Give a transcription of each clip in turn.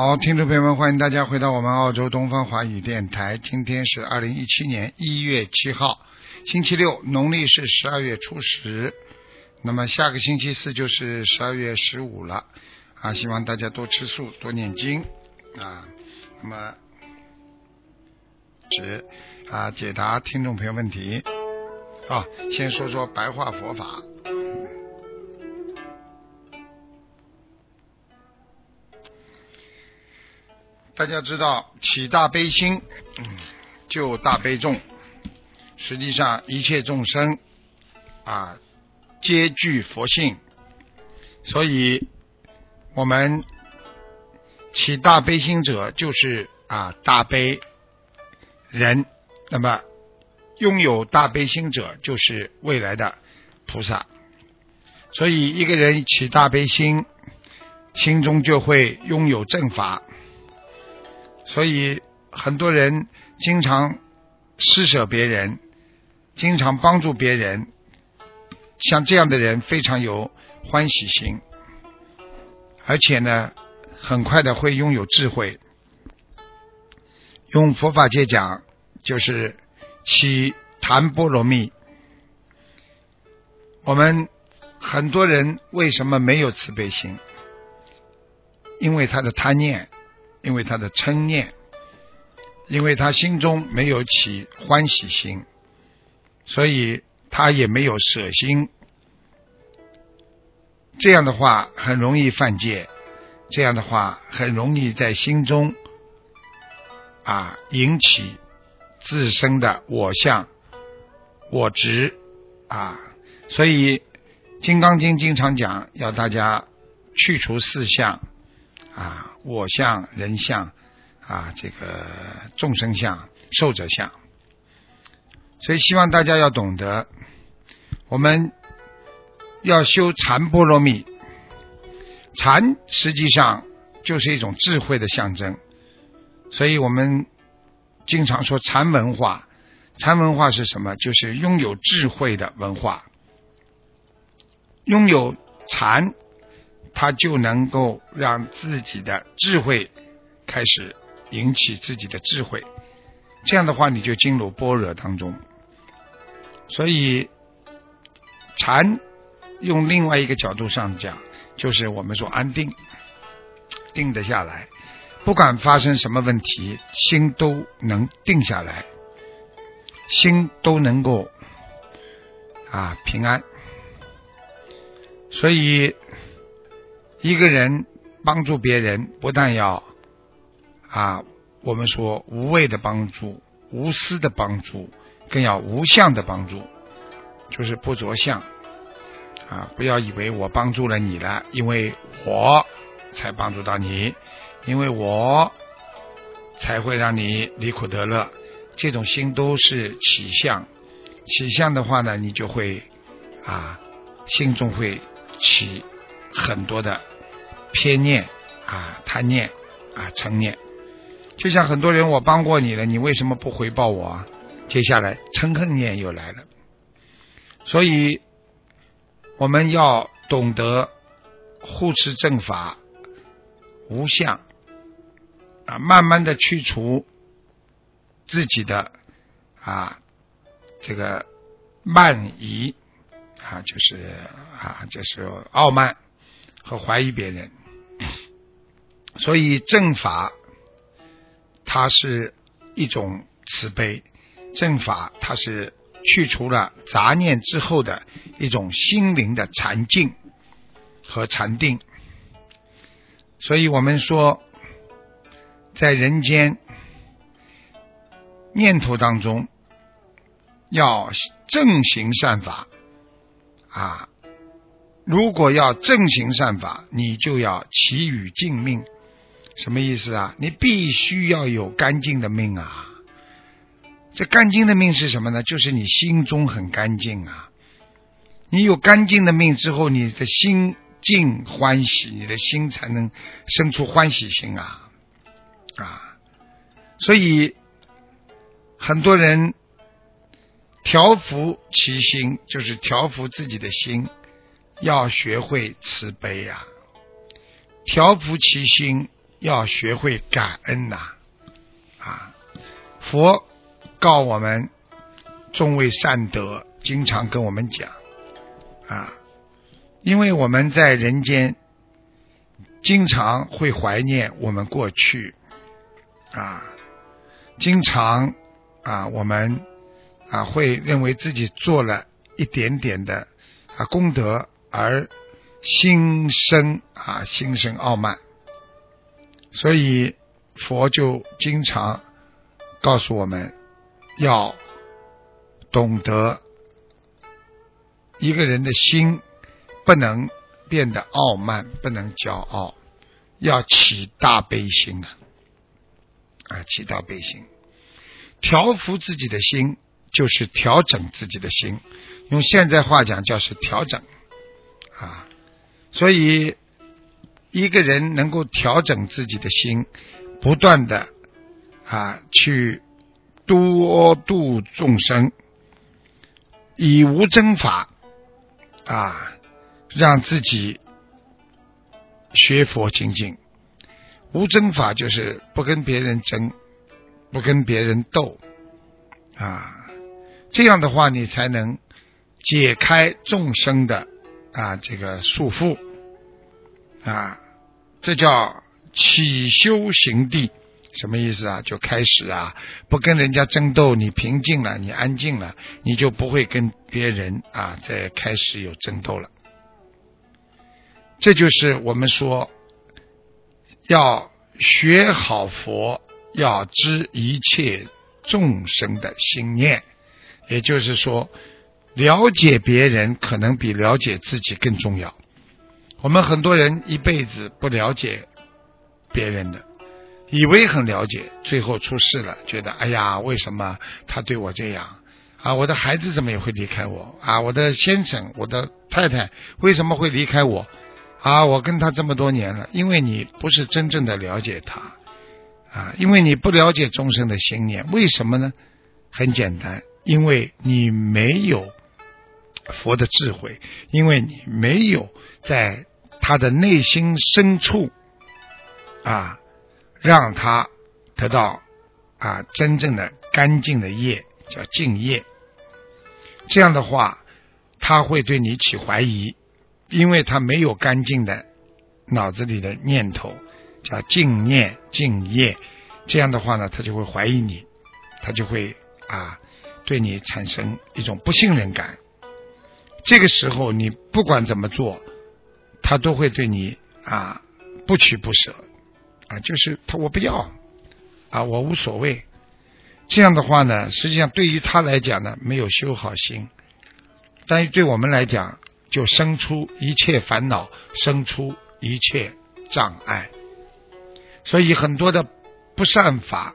好，听众朋友们，欢迎大家回到我们澳洲东方华语电台。今天是二零一七年一月七号，星期六，农历是十二月初十。那么下个星期四就是十二月十五了啊！希望大家多吃素，多念经啊。那么是啊，解答听众朋友问题啊。先说说白话佛法。大家知道，起大悲心，嗯，就大悲众。实际上，一切众生啊，皆具佛性，所以我们起大悲心者，就是啊大悲人。那么，拥有大悲心者，就是未来的菩萨。所以，一个人起大悲心，心中就会拥有正法。所以很多人经常施舍别人，经常帮助别人，像这样的人非常有欢喜心，而且呢，很快的会拥有智慧。用佛法界讲，就是起檀波罗蜜。我们很多人为什么没有慈悲心？因为他的贪念。因为他的嗔念，因为他心中没有起欢喜心，所以他也没有舍心。这样的话很容易犯戒，这样的话很容易在心中啊引起自身的我相、我执啊。所以《金刚经》经常讲，要大家去除四相。啊，我相、人相啊，这个众生相、寿者相，所以希望大家要懂得，我们要修禅波罗蜜。禅实际上就是一种智慧的象征，所以我们经常说禅文化。禅文化是什么？就是拥有智慧的文化，拥有禅。他就能够让自己的智慧开始引起自己的智慧，这样的话你就进入般若当中。所以禅用另外一个角度上讲，就是我们说安定，定得下来，不管发生什么问题，心都能定下来，心都能够啊平安。所以。一个人帮助别人，不但要啊，我们说无畏的帮助、无私的帮助，更要无相的帮助，就是不着相啊！不要以为我帮助了你了，因为我才帮助到你，因为我才会让你离苦得乐。这种心都是起相，起相的话呢，你就会啊，心中会起很多的。偏念啊，贪念啊，嗔念，就像很多人，我帮过你了，你为什么不回报我？啊？接下来嗔恨念又来了，所以我们要懂得护持正法，无相啊，慢慢的去除自己的啊这个慢疑啊，就是啊，就是傲慢和怀疑别人。所以正法，它是一种慈悲；正法，它是去除了杂念之后的一种心灵的禅静和禅定。所以我们说，在人间念头当中，要正行善法啊，如果要正行善法，你就要祈雨净命。什么意思啊？你必须要有干净的命啊！这干净的命是什么呢？就是你心中很干净啊！你有干净的命之后，你的心净欢喜，你的心才能生出欢喜心啊！啊！所以很多人调伏其心，就是调伏自己的心，要学会慈悲呀！调伏其心。要学会感恩呐，啊！佛告我们众位善德，经常跟我们讲啊，因为我们在人间经常会怀念我们过去啊，经常啊，我们啊会认为自己做了一点点的啊功德而心生啊心生傲慢。所以佛就经常告诉我们，要懂得一个人的心不能变得傲慢，不能骄傲，要起大悲心啊！啊，起大悲心，调服自己的心，就是调整自己的心。用现在话讲，叫是调整啊。所以。一个人能够调整自己的心，不断的啊去多度众生，以无争法啊让自己学佛精进。无争法就是不跟别人争，不跟别人斗啊，这样的话你才能解开众生的啊这个束缚。啊，这叫起修行地，什么意思啊？就开始啊，不跟人家争斗，你平静了，你安静了，你就不会跟别人啊再开始有争斗了。这就是我们说要学好佛，要知一切众生的心念，也就是说，了解别人可能比了解自己更重要。我们很多人一辈子不了解别人的，以为很了解，最后出事了，觉得哎呀，为什么他对我这样啊？我的孩子怎么也会离开我啊？我的先生，我的太太为什么会离开我啊？我跟他这么多年了，因为你不是真正的了解他啊，因为你不了解众生的心念，为什么呢？很简单，因为你没有佛的智慧，因为你没有在。他的内心深处啊，让他得到啊真正的干净的业，叫净业。这样的话，他会对你起怀疑，因为他没有干净的脑子里的念头，叫净念净业。这样的话呢，他就会怀疑你，他就会啊对你产生一种不信任感。这个时候，你不管怎么做。他都会对你啊不取不舍啊，就是他我不要啊，我无所谓。这样的话呢，实际上对于他来讲呢，没有修好心；但是对我们来讲，就生出一切烦恼，生出一切障碍。所以很多的不善法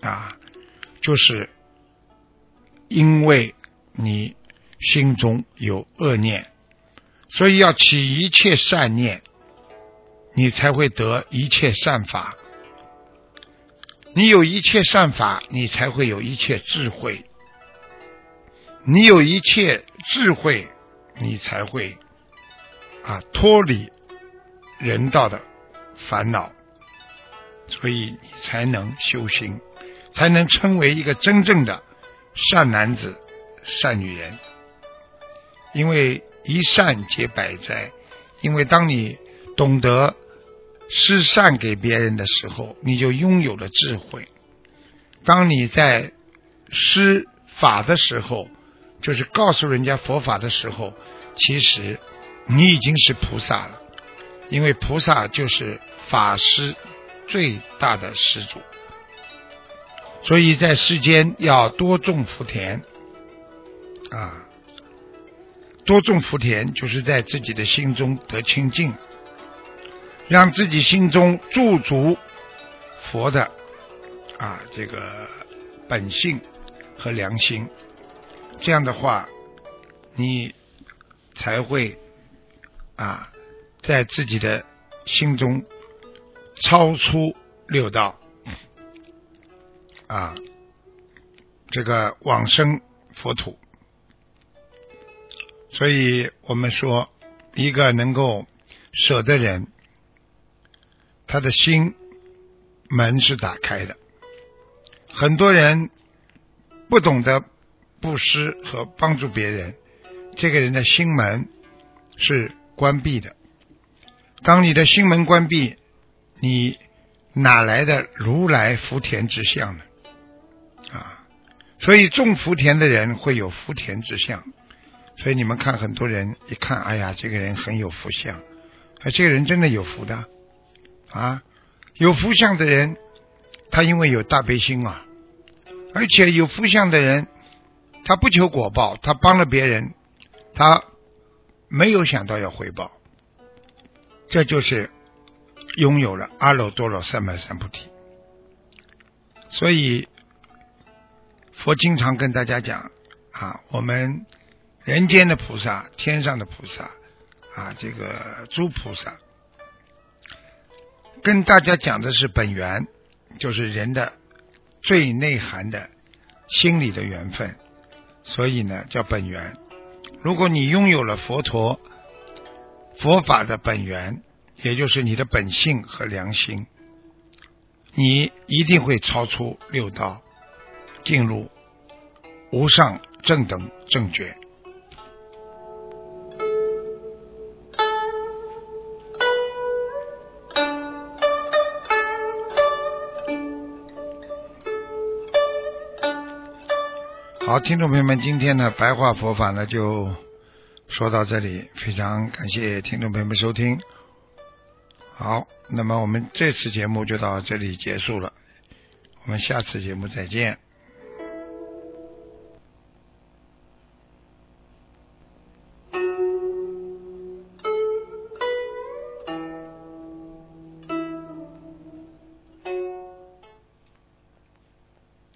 啊，就是因为你心中有恶念。所以要起一切善念，你才会得一切善法。你有一切善法，你才会有一切智慧。你有一切智慧，你才会啊脱离人道的烦恼。所以你才能修行，才能成为一个真正的善男子、善女人。因为。一善解百灾，因为当你懂得施善给别人的时候，你就拥有了智慧。当你在施法的时候，就是告诉人家佛法的时候，其实你已经是菩萨了，因为菩萨就是法师最大的施主。所以在世间要多种福田啊。多种福田，就是在自己的心中得清净，让自己心中驻足佛的啊这个本性和良心。这样的话，你才会啊在自己的心中超出六道啊。这个往生佛土，所以我们说，一个能够舍的人，他的心门是打开的。很多人不懂得布施和帮助别人，这个人的心门是关闭的。当你的心门关闭，你哪来的如来福田之相呢？啊！所以种福田的人会有福田之相，所以你们看很多人一看，哎呀，这个人很有福相，啊，这个人真的有福的。啊，有福相的人，他因为有大悲心啊，而且有福相的人，他不求果报，他帮了别人，他没有想到要回报，这就是拥有了阿耨多罗三藐三菩提，所以。佛经常跟大家讲啊，我们人间的菩萨、天上的菩萨啊，这个诸菩萨，跟大家讲的是本源，就是人的最内涵的心理的缘分，所以呢叫本源。如果你拥有了佛陀佛法的本源，也就是你的本性和良心，你一定会超出六道。进入无上正等正觉。好，听众朋友们，今天呢白话佛法呢就说到这里，非常感谢听众朋友们收听。好，那么我们这次节目就到这里结束了。我们下次节目再见。